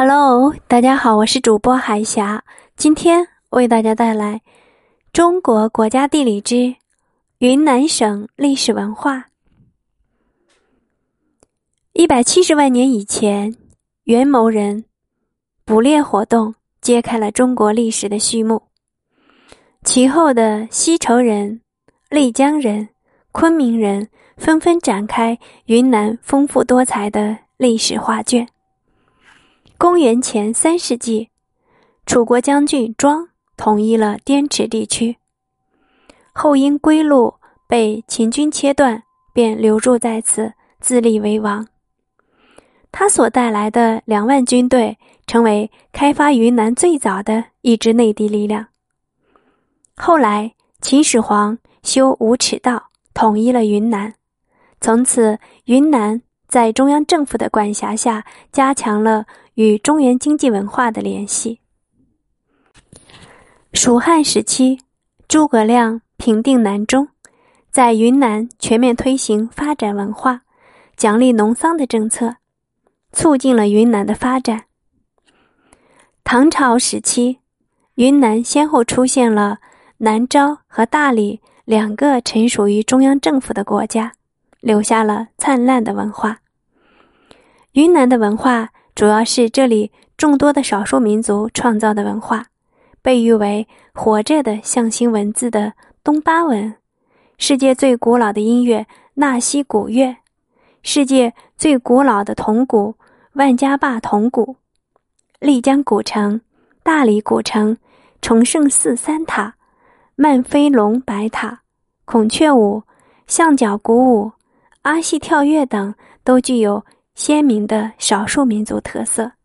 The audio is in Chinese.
Hello，大家好，我是主播海霞，今天为大家带来《中国国家地理之云南省历史文化》。一百七十万年以前，元谋人捕猎活动揭开了中国历史的序幕。其后的西畴人、丽江人、昆明人纷纷展开云南丰富多彩的历史画卷。公元前三世纪，楚国将军庄统一了滇池地区，后因归路被秦军切断，便留驻在此，自立为王。他所带来的两万军队，成为开发云南最早的一支内地力量。后来，秦始皇修五尺道，统一了云南，从此云南。在中央政府的管辖下，加强了与中原经济文化的联系。蜀汉时期，诸葛亮平定南中，在云南全面推行发展文化、奖励农桑的政策，促进了云南的发展。唐朝时期，云南先后出现了南诏和大理两个臣属于中央政府的国家。留下了灿烂的文化。云南的文化主要是这里众多的少数民族创造的文化，被誉为“活着的象形文字”的东巴文，世界最古老的音乐纳西古乐，世界最古老的铜鼓万家坝铜鼓，丽江古城、大理古城、崇圣寺三塔、曼飞龙白塔、孔雀舞、象脚鼓舞。阿戏跳跃等都具有鲜明的少数民族特色。